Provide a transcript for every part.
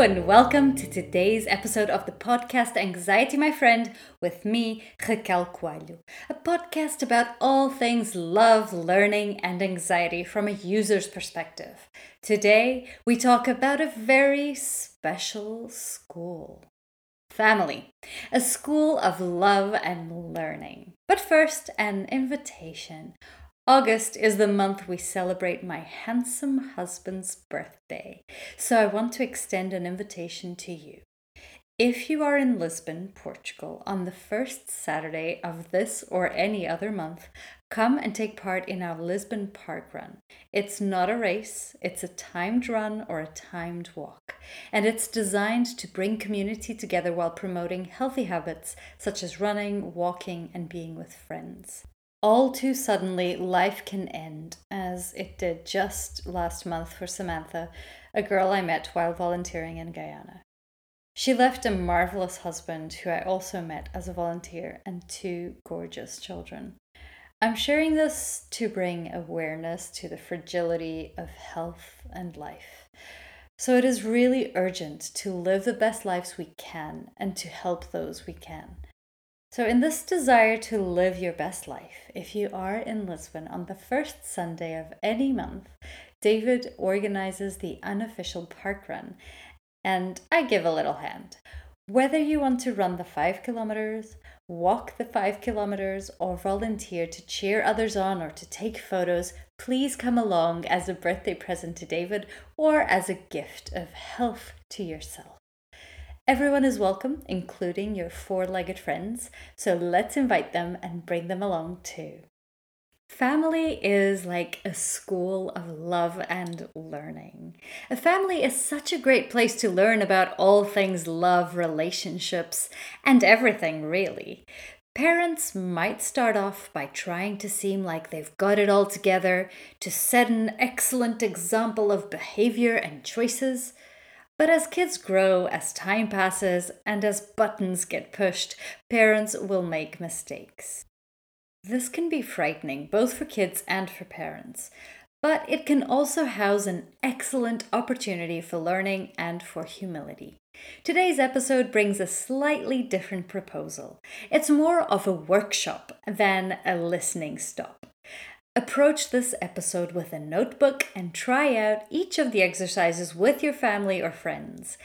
And welcome to today's episode of the podcast Anxiety My Friend with me, Raquel Coelho, a podcast about all things love, learning, and anxiety from a user's perspective. Today, we talk about a very special school. Family, a school of love and learning. But first, an invitation. August is the month we celebrate my handsome husband's birthday, so I want to extend an invitation to you. If you are in Lisbon, Portugal, on the first Saturday of this or any other month, come and take part in our Lisbon Park Run. It's not a race, it's a timed run or a timed walk, and it's designed to bring community together while promoting healthy habits such as running, walking, and being with friends. All too suddenly, life can end, as it did just last month for Samantha, a girl I met while volunteering in Guyana. She left a marvelous husband who I also met as a volunteer and two gorgeous children. I'm sharing this to bring awareness to the fragility of health and life. So it is really urgent to live the best lives we can and to help those we can. So, in this desire to live your best life, if you are in Lisbon on the first Sunday of any month, David organizes the unofficial park run, and I give a little hand. Whether you want to run the five kilometers, walk the five kilometers, or volunteer to cheer others on or to take photos, please come along as a birthday present to David or as a gift of health to yourself. Everyone is welcome, including your four legged friends, so let's invite them and bring them along too. Family is like a school of love and learning. A family is such a great place to learn about all things love, relationships, and everything really. Parents might start off by trying to seem like they've got it all together, to set an excellent example of behavior and choices. But as kids grow, as time passes, and as buttons get pushed, parents will make mistakes. This can be frightening, both for kids and for parents, but it can also house an excellent opportunity for learning and for humility. Today's episode brings a slightly different proposal. It's more of a workshop than a listening stop. Approach this episode with a notebook and try out each of the exercises with your family or friends.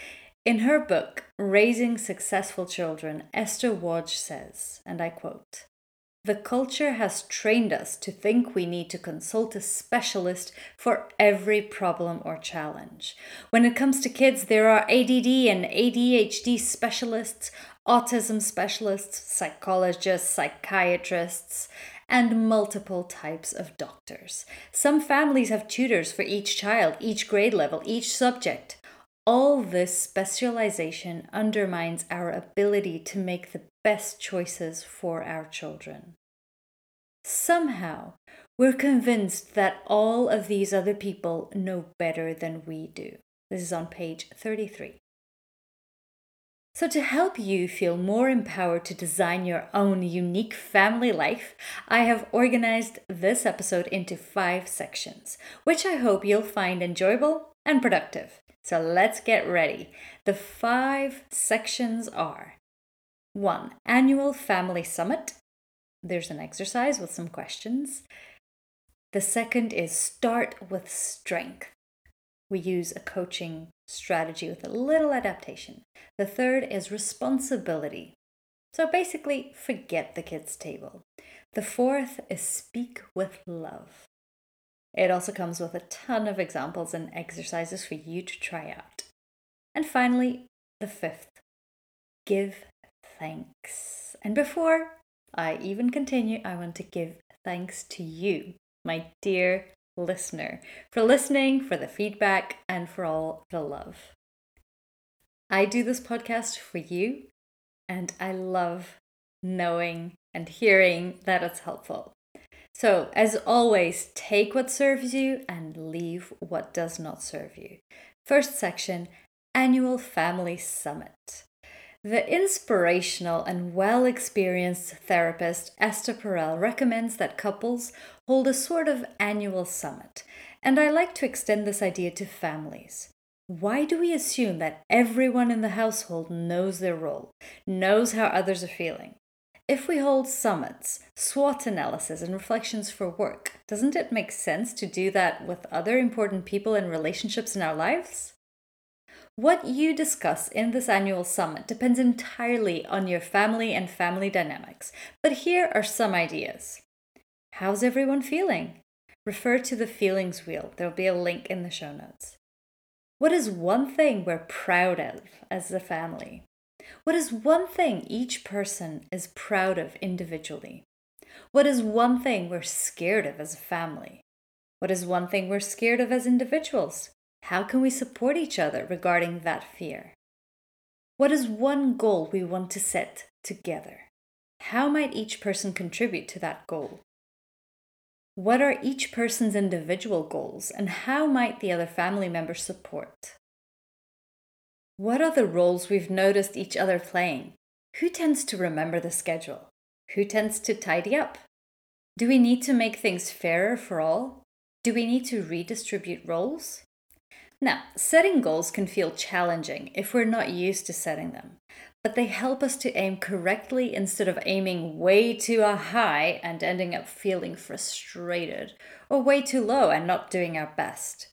In her book, Raising Successful Children, Esther Woj says, and I quote, the culture has trained us to think we need to consult a specialist for every problem or challenge. When it comes to kids, there are ADD and ADHD specialists, autism specialists, psychologists, psychiatrists, and multiple types of doctors. Some families have tutors for each child, each grade level, each subject. All this specialization undermines our ability to make the best choices for our children. Somehow, we're convinced that all of these other people know better than we do. This is on page 33. So, to help you feel more empowered to design your own unique family life, I have organized this episode into five sections, which I hope you'll find enjoyable and productive. So, let's get ready. The five sections are 1. Annual Family Summit. There's an exercise with some questions. The second is Start with Strength. We use a coaching strategy with a little adaptation. The third is responsibility. So basically, forget the kids' table. The fourth is speak with love. It also comes with a ton of examples and exercises for you to try out. And finally, the fifth, give thanks. And before I even continue, I want to give thanks to you, my dear listener, for listening, for the feedback, and for all the love. I do this podcast for you, and I love knowing and hearing that it's helpful. So, as always, take what serves you and leave what does not serve you. First section Annual Family Summit. The inspirational and well experienced therapist Esther Perel recommends that couples hold a sort of annual summit, and I like to extend this idea to families. Why do we assume that everyone in the household knows their role, knows how others are feeling? If we hold summits, SWOT analysis, and reflections for work, doesn't it make sense to do that with other important people and relationships in our lives? What you discuss in this annual summit depends entirely on your family and family dynamics, but here are some ideas. How's everyone feeling? Refer to the feelings wheel, there'll be a link in the show notes. What is one thing we're proud of as a family? What is one thing each person is proud of individually? What is one thing we're scared of as a family? What is one thing we're scared of as individuals? How can we support each other regarding that fear? What is one goal we want to set together? How might each person contribute to that goal? What are each person's individual goals and how might the other family members support? What are the roles we've noticed each other playing? Who tends to remember the schedule? Who tends to tidy up? Do we need to make things fairer for all? Do we need to redistribute roles? Now, setting goals can feel challenging if we're not used to setting them, but they help us to aim correctly instead of aiming way too high and ending up feeling frustrated, or way too low and not doing our best.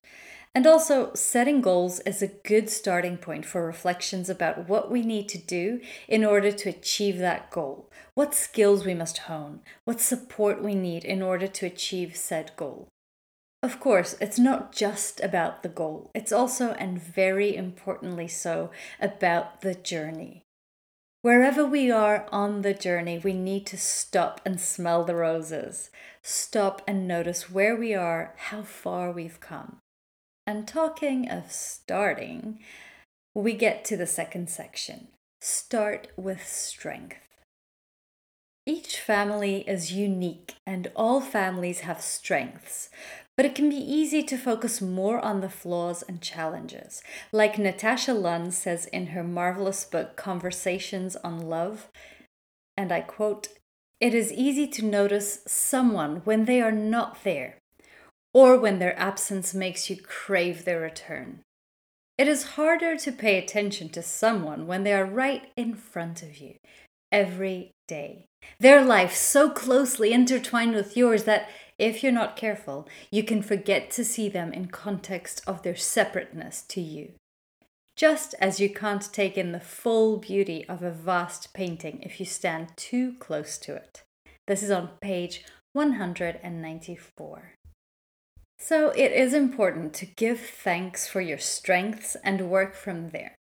And also, setting goals is a good starting point for reflections about what we need to do in order to achieve that goal, what skills we must hone, what support we need in order to achieve said goal. Of course, it's not just about the goal, it's also, and very importantly so, about the journey. Wherever we are on the journey, we need to stop and smell the roses. Stop and notice where we are, how far we've come. And talking of starting, we get to the second section. Start with strength. Each family is unique and all families have strengths, but it can be easy to focus more on the flaws and challenges. Like Natasha Lunn says in her marvelous book Conversations on Love, and I quote, It is easy to notice someone when they are not there or when their absence makes you crave their return. It is harder to pay attention to someone when they are right in front of you every day. Their life so closely intertwined with yours that if you're not careful, you can forget to see them in context of their separateness to you. Just as you can't take in the full beauty of a vast painting if you stand too close to it. This is on page 194. So it is important to give thanks for your strengths and work from there.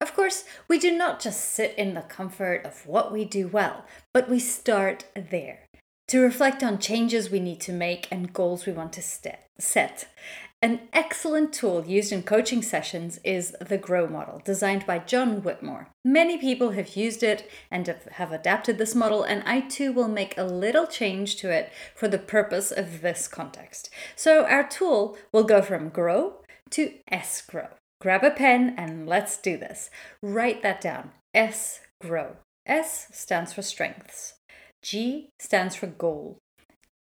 Of course, we do not just sit in the comfort of what we do well, but we start there to reflect on changes we need to make and goals we want to set. An excellent tool used in coaching sessions is the GROW model, designed by John Whitmore. Many people have used it and have adapted this model, and I too will make a little change to it for the purpose of this context. So, our tool will go from GROW to S GROW. Grab a pen and let's do this. Write that down S GROW. S stands for strengths, G stands for goal,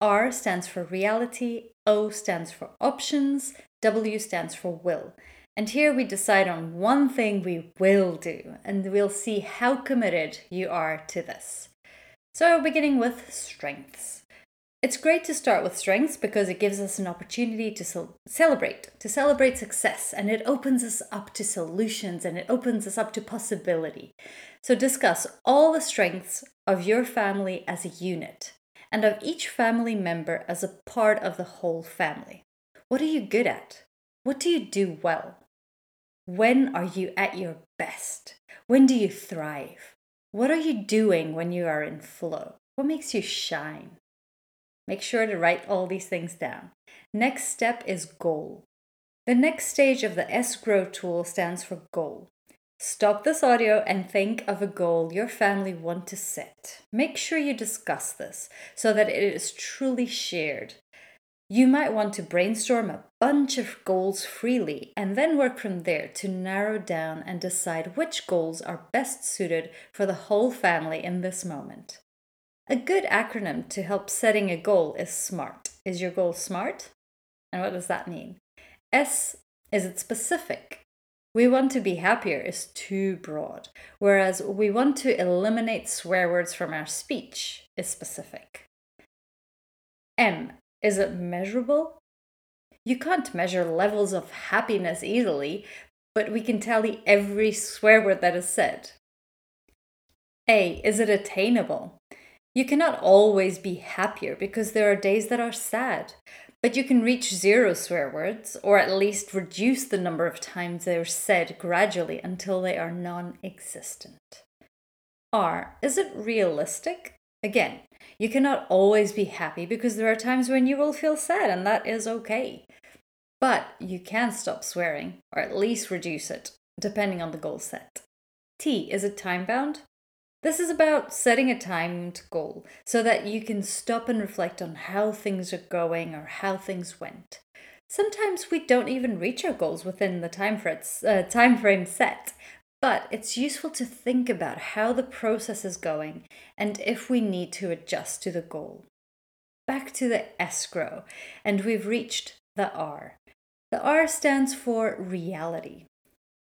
R stands for reality, O stands for options, W stands for will. And here we decide on one thing we will do, and we'll see how committed you are to this. So, beginning with strengths. It's great to start with strengths because it gives us an opportunity to celebrate, to celebrate success, and it opens us up to solutions and it opens us up to possibility. So, discuss all the strengths of your family as a unit and of each family member as a part of the whole family. What are you good at? What do you do well? When are you at your best? When do you thrive? What are you doing when you are in flow? What makes you shine? Make sure to write all these things down. Next step is goal. The next stage of the S Grow tool stands for goal. Stop this audio and think of a goal your family want to set. Make sure you discuss this so that it is truly shared. You might want to brainstorm a bunch of goals freely and then work from there to narrow down and decide which goals are best suited for the whole family in this moment. A good acronym to help setting a goal is SMART. Is your goal SMART? And what does that mean? S is it specific? We want to be happier is too broad, whereas we want to eliminate swear words from our speech is specific. M. Is it measurable? You can't measure levels of happiness easily, but we can tally every swear word that is said. A. Is it attainable? You cannot always be happier because there are days that are sad, but you can reach zero swear words, or at least reduce the number of times they are said gradually until they are non existent. R. Is it realistic? Again, you cannot always be happy because there are times when you will feel sad, and that is okay. But you can stop swearing, or at least reduce it, depending on the goal set. T. Is it time bound? This is about setting a timed goal so that you can stop and reflect on how things are going or how things went. Sometimes we don't even reach our goals within the uh, time frame set, but it's useful to think about how the process is going and if we need to adjust to the goal. Back to the S GROW, and we've reached the R. The R stands for reality.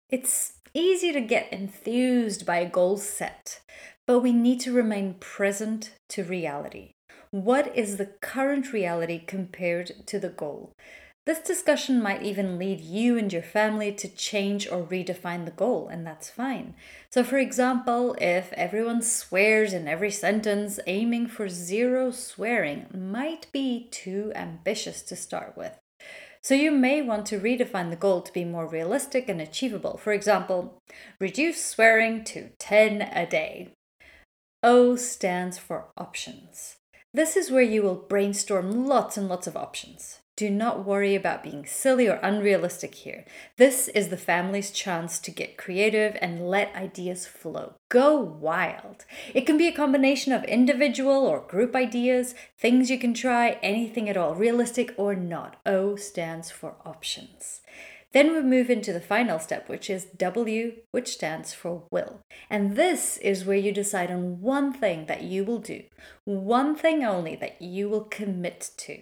It's easy to get enthused by a goal set, but we need to remain present to reality. What is the current reality compared to the goal? This discussion might even lead you and your family to change or redefine the goal, and that's fine. So, for example, if everyone swears in every sentence, aiming for zero swearing might be too ambitious to start with. So you may want to redefine the goal to be more realistic and achievable. For example, reduce swearing to 10 a day. O stands for options. This is where you will brainstorm lots and lots of options. Do not worry about being silly or unrealistic here. This is the family's chance to get creative and let ideas flow. Go wild. It can be a combination of individual or group ideas, things you can try, anything at all, realistic or not. O stands for options. Then we move into the final step, which is W, which stands for will. And this is where you decide on one thing that you will do, one thing only that you will commit to.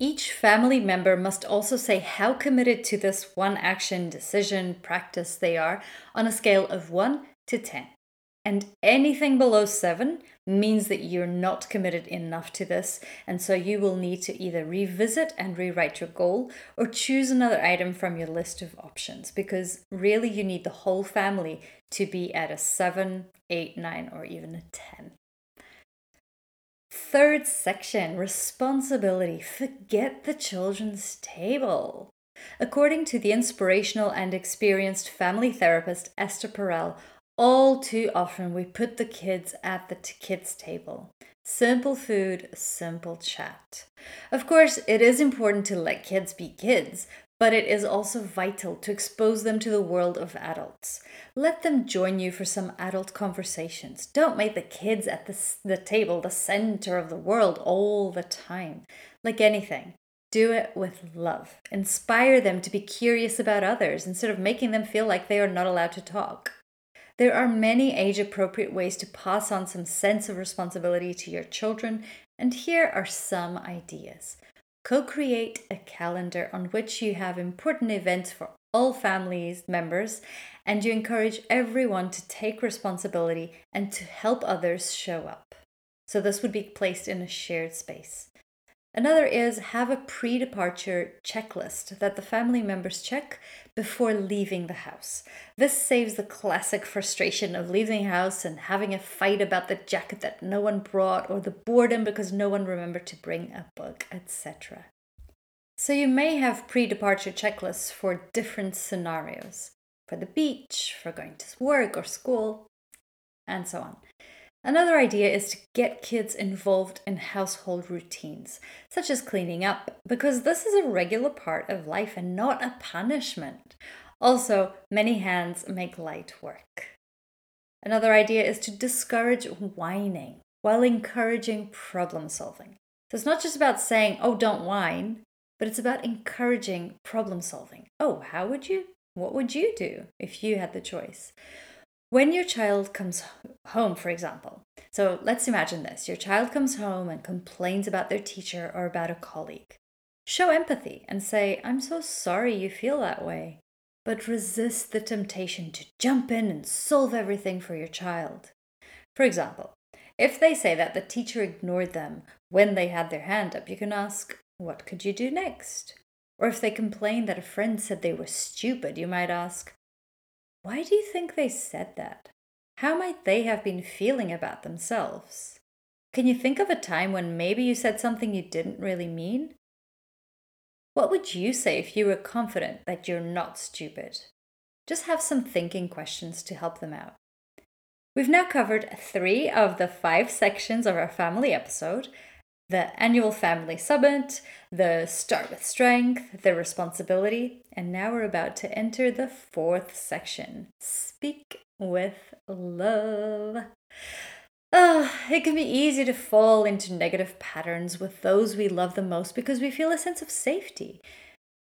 Each family member must also say how committed to this one action, decision, practice they are on a scale of 1 to 10. And anything below 7 means that you're not committed enough to this, and so you will need to either revisit and rewrite your goal or choose another item from your list of options because really you need the whole family to be at a 7, 8, 9, or even a 10. Third section responsibility. Forget the children's table. According to the inspirational and experienced family therapist Esther Perel, all too often we put the kids at the t- kids' table. Simple food, simple chat. Of course, it is important to let kids be kids, but it is also vital to expose them to the world of adults. Let them join you for some adult conversations. Don't make the kids at the, the table the center of the world all the time. Like anything, do it with love. Inspire them to be curious about others instead of making them feel like they are not allowed to talk. There are many age appropriate ways to pass on some sense of responsibility to your children, and here are some ideas. Co create a calendar on which you have important events for all families members and you encourage everyone to take responsibility and to help others show up. So, this would be placed in a shared space. Another is have a pre departure checklist that the family members check before leaving the house. This saves the classic frustration of leaving the house and having a fight about the jacket that no one brought or the boredom because no one remembered to bring a book, etc. So you may have pre departure checklists for different scenarios for the beach, for going to work or school, and so on. Another idea is to get kids involved in household routines, such as cleaning up, because this is a regular part of life and not a punishment. Also, many hands make light work. Another idea is to discourage whining while encouraging problem solving. So it's not just about saying, oh, don't whine, but it's about encouraging problem solving. Oh, how would you? What would you do if you had the choice? When your child comes home, for example, so let's imagine this your child comes home and complains about their teacher or about a colleague. Show empathy and say, I'm so sorry you feel that way. but resist the temptation to jump in and solve everything for your child. For example, if they say that the teacher ignored them when they had their hand up, you can ask, What could you do next? Or if they complain that a friend said they were stupid, you might ask, Why do you think they said that? How might they have been feeling about themselves? Can you think of a time when maybe you said something you didn't really mean? What would you say if you were confident that you're not stupid? Just have some thinking questions to help them out. We've now covered three of the five sections of our family episode the annual family summit, the start with strength, the responsibility, and now we're about to enter the fourth section speak with love. Oh, it can be easy to fall into negative patterns with those we love the most because we feel a sense of safety.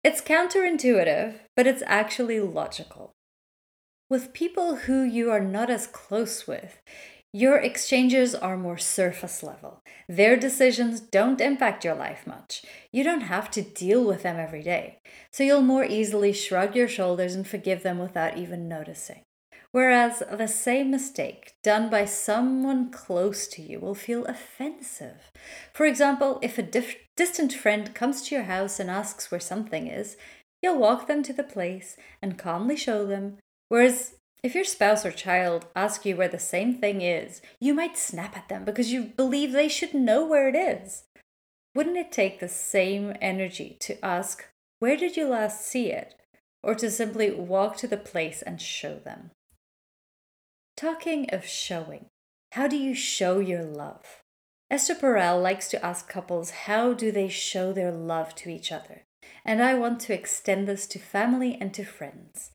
It's counterintuitive, but it's actually logical. With people who you are not as close with, your exchanges are more surface level. Their decisions don't impact your life much. You don't have to deal with them every day. So you'll more easily shrug your shoulders and forgive them without even noticing. Whereas the same mistake done by someone close to you will feel offensive. For example, if a dif- distant friend comes to your house and asks where something is, you'll walk them to the place and calmly show them. Whereas if your spouse or child ask you where the same thing is, you might snap at them because you believe they should know where it is. Wouldn't it take the same energy to ask, Where did you last see it? or to simply walk to the place and show them? Talking of showing, how do you show your love? Esther Perel likes to ask couples how do they show their love to each other? And I want to extend this to family and to friends.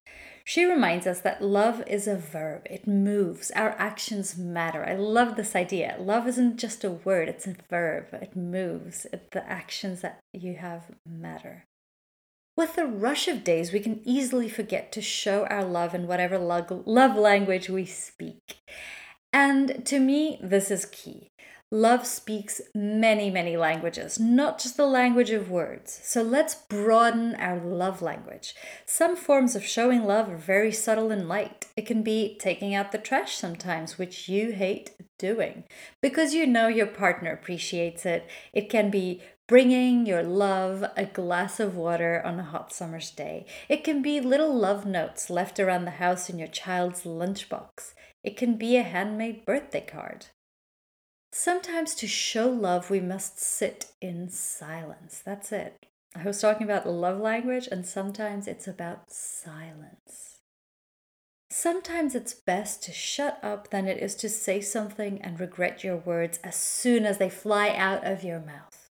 She reminds us that love is a verb, it moves, our actions matter. I love this idea. Love isn't just a word, it's a verb, it moves, it, the actions that you have matter. With the rush of days, we can easily forget to show our love in whatever love language we speak. And to me, this is key. Love speaks many, many languages, not just the language of words. So let's broaden our love language. Some forms of showing love are very subtle and light. It can be taking out the trash sometimes, which you hate doing, because you know your partner appreciates it. It can be bringing your love a glass of water on a hot summer's day. It can be little love notes left around the house in your child's lunchbox. It can be a handmade birthday card. Sometimes to show love, we must sit in silence. That's it. I was talking about love language, and sometimes it's about silence. Sometimes it's best to shut up than it is to say something and regret your words as soon as they fly out of your mouth.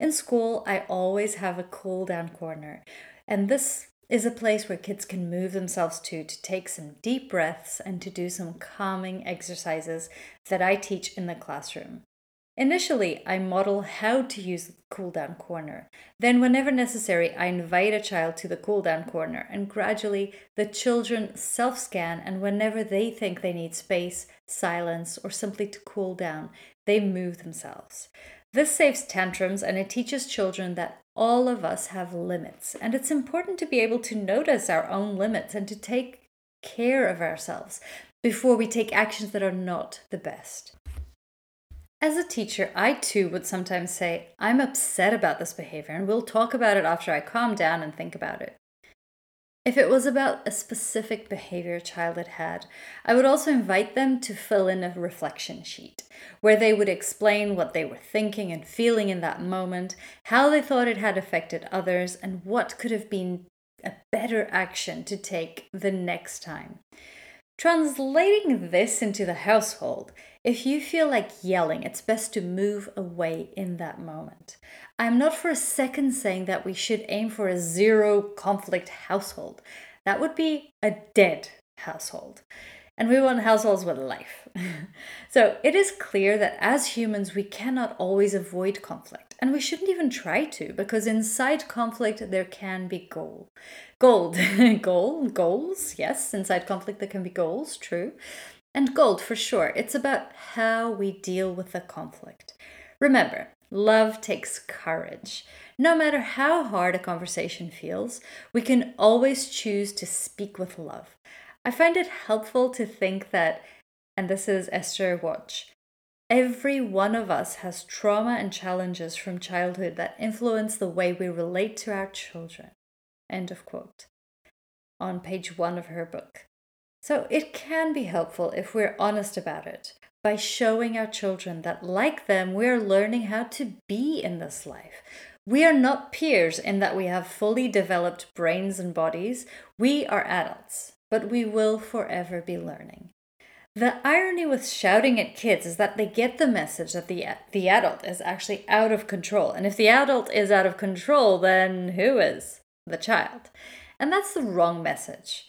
In school, I always have a cool down corner, and this is a place where kids can move themselves to to take some deep breaths and to do some calming exercises that I teach in the classroom. Initially, I model how to use the cool down corner. Then, whenever necessary, I invite a child to the cool down corner, and gradually the children self scan. And whenever they think they need space, silence, or simply to cool down, they move themselves. This saves tantrums and it teaches children that all of us have limits. And it's important to be able to notice our own limits and to take care of ourselves before we take actions that are not the best. As a teacher, I too would sometimes say, I'm upset about this behavior, and we'll talk about it after I calm down and think about it. If it was about a specific behavior a child had had, I would also invite them to fill in a reflection sheet where they would explain what they were thinking and feeling in that moment, how they thought it had affected others, and what could have been a better action to take the next time. Translating this into the household, if you feel like yelling, it's best to move away in that moment. I'm not for a second saying that we should aim for a zero conflict household. That would be a dead household. And we want households with life. so it is clear that as humans, we cannot always avoid conflict. And we shouldn't even try to, because inside conflict, there can be goal. Gold. goal, goals, yes. Inside conflict, there can be goals, true. And gold for sure. It's about how we deal with the conflict. Remember, Love takes courage. No matter how hard a conversation feels, we can always choose to speak with love. I find it helpful to think that, and this is Esther Woj, every one of us has trauma and challenges from childhood that influence the way we relate to our children. End of quote. On page one of her book. So it can be helpful if we're honest about it by showing our children that, like them, we're learning how to be in this life. We are not peers in that we have fully developed brains and bodies. We are adults, but we will forever be learning. The irony with shouting at kids is that they get the message that the, the adult is actually out of control. And if the adult is out of control, then who is? The child. And that's the wrong message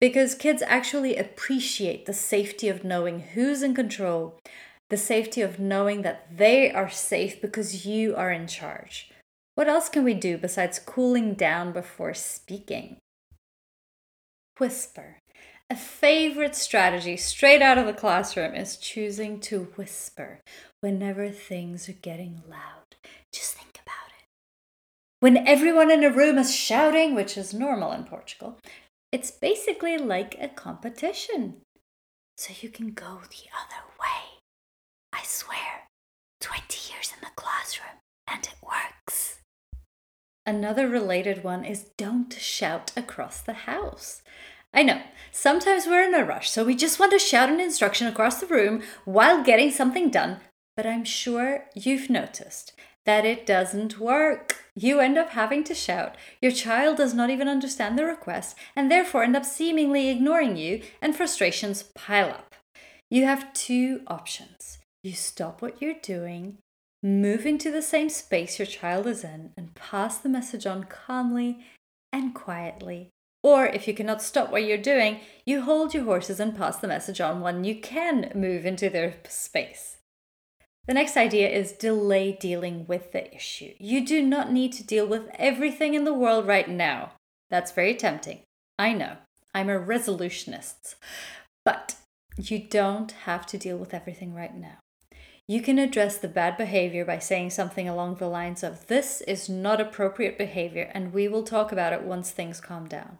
because kids actually appreciate the safety of knowing who's in control, the safety of knowing that they are safe because you are in charge. What else can we do besides cooling down before speaking? Whisper. A favorite strategy straight out of the classroom is choosing to whisper whenever things are getting loud. Just think about it. When everyone in a room is shouting, which is normal in Portugal, it's basically like a competition. So you can go the other way. I swear, 20 years in the classroom and it works. Another related one is don't shout across the house. I know, sometimes we're in a rush, so we just want to shout an instruction across the room while getting something done, but I'm sure you've noticed that it doesn't work. You end up having to shout. Your child does not even understand the request and therefore end up seemingly ignoring you, and frustrations pile up. You have two options. You stop what you're doing, move into the same space your child is in, and pass the message on calmly and quietly. Or if you cannot stop what you're doing, you hold your horses and pass the message on when you can move into their space. The next idea is delay dealing with the issue. You do not need to deal with everything in the world right now. That's very tempting. I know. I'm a resolutionist. But you don't have to deal with everything right now. You can address the bad behavior by saying something along the lines of, This is not appropriate behavior, and we will talk about it once things calm down.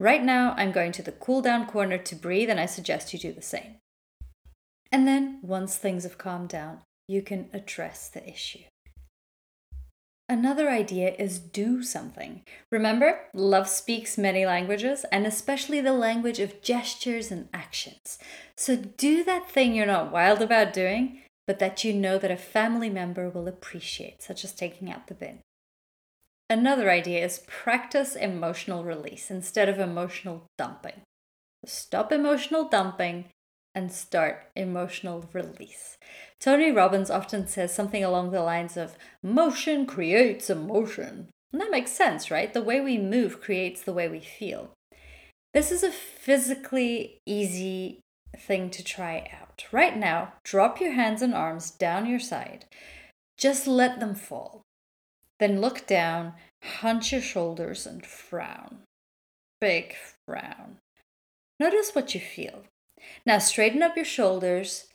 Right now, I'm going to the cool down corner to breathe, and I suggest you do the same. And then, once things have calmed down, you can address the issue. Another idea is do something. Remember, love speaks many languages, and especially the language of gestures and actions. So do that thing you're not wild about doing, but that you know that a family member will appreciate, such as taking out the bin. Another idea is practice emotional release instead of emotional dumping. Stop emotional dumping and start emotional release. Tony Robbins often says something along the lines of motion creates emotion. And that makes sense, right? The way we move creates the way we feel. This is a physically easy thing to try out. Right now, drop your hands and arms down your side. Just let them fall. Then look down, hunch your shoulders, and frown. Big frown. Notice what you feel. Now straighten up your shoulders,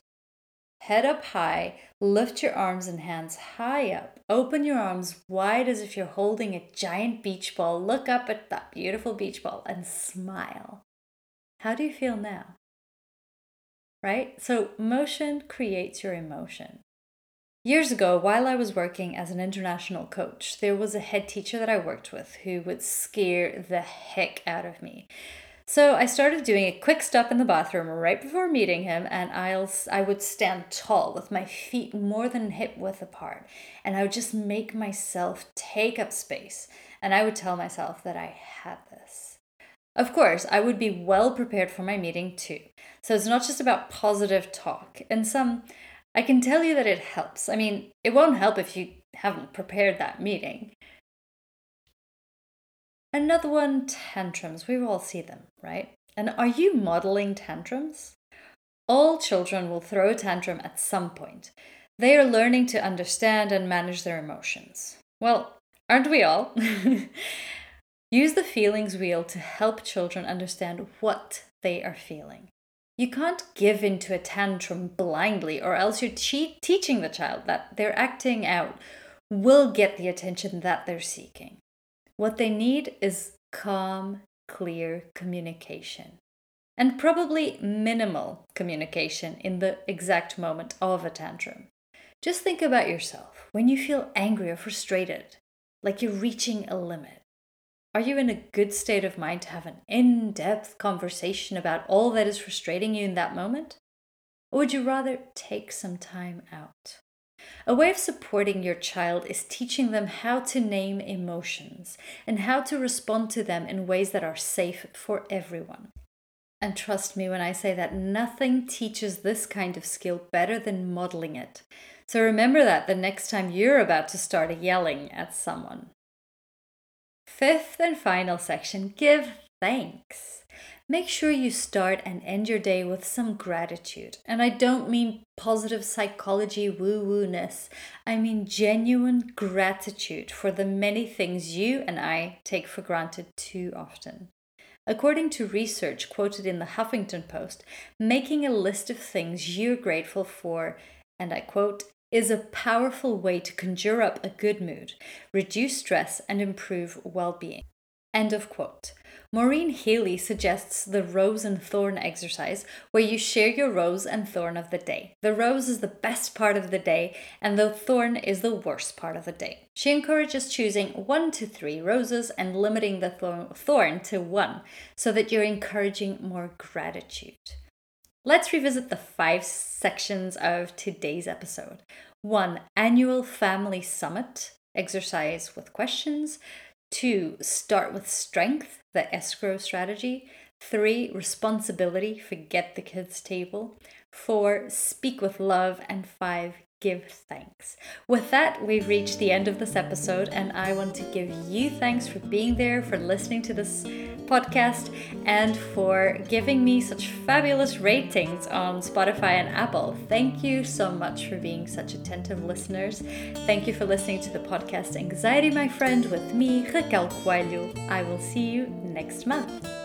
head up high, lift your arms and hands high up. Open your arms wide as if you're holding a giant beach ball. Look up at that beautiful beach ball and smile. How do you feel now? Right? So, motion creates your emotion. Years ago, while I was working as an international coach, there was a head teacher that I worked with who would scare the heck out of me. So I started doing a quick stop in the bathroom right before meeting him, and I'll I would stand tall with my feet more than hip width apart, and I would just make myself take up space, and I would tell myself that I had this. Of course, I would be well prepared for my meeting too. So it's not just about positive talk. And some, I can tell you that it helps. I mean, it won't help if you haven't prepared that meeting. Another one, tantrums. We all see them, right? And are you modeling tantrums? All children will throw a tantrum at some point. They are learning to understand and manage their emotions. Well, aren't we all? Use the feelings wheel to help children understand what they are feeling. You can't give into a tantrum blindly, or else you're te- teaching the child that they're acting out will get the attention that they're seeking. What they need is calm, clear communication. And probably minimal communication in the exact moment of a tantrum. Just think about yourself when you feel angry or frustrated, like you're reaching a limit. Are you in a good state of mind to have an in depth conversation about all that is frustrating you in that moment? Or would you rather take some time out? A way of supporting your child is teaching them how to name emotions and how to respond to them in ways that are safe for everyone. And trust me when I say that nothing teaches this kind of skill better than modeling it. So remember that the next time you're about to start yelling at someone. Fifth and final section give thanks. Make sure you start and end your day with some gratitude. And I don't mean positive psychology woo woo ness, I mean genuine gratitude for the many things you and I take for granted too often. According to research quoted in the Huffington Post, making a list of things you're grateful for, and I quote, is a powerful way to conjure up a good mood, reduce stress, and improve well being. End of quote. Maureen Healy suggests the rose and thorn exercise, where you share your rose and thorn of the day. The rose is the best part of the day, and the thorn is the worst part of the day. She encourages choosing one to three roses and limiting the thorn to one, so that you're encouraging more gratitude. Let's revisit the five sections of today's episode. One, annual family summit, exercise with questions. Two, start with strength, the S GROW strategy. Three, responsibility, forget the kids' table. Four, speak with love. And five, give thanks. With that, we've reached the end of this episode, and I want to give you thanks for being there, for listening to this podcast, and for giving me such fabulous ratings on Spotify and Apple. Thank you so much for being such attentive listeners. Thank you for listening to the podcast Anxiety, My Friend, with me, Raquel Coelho. I will see you next month.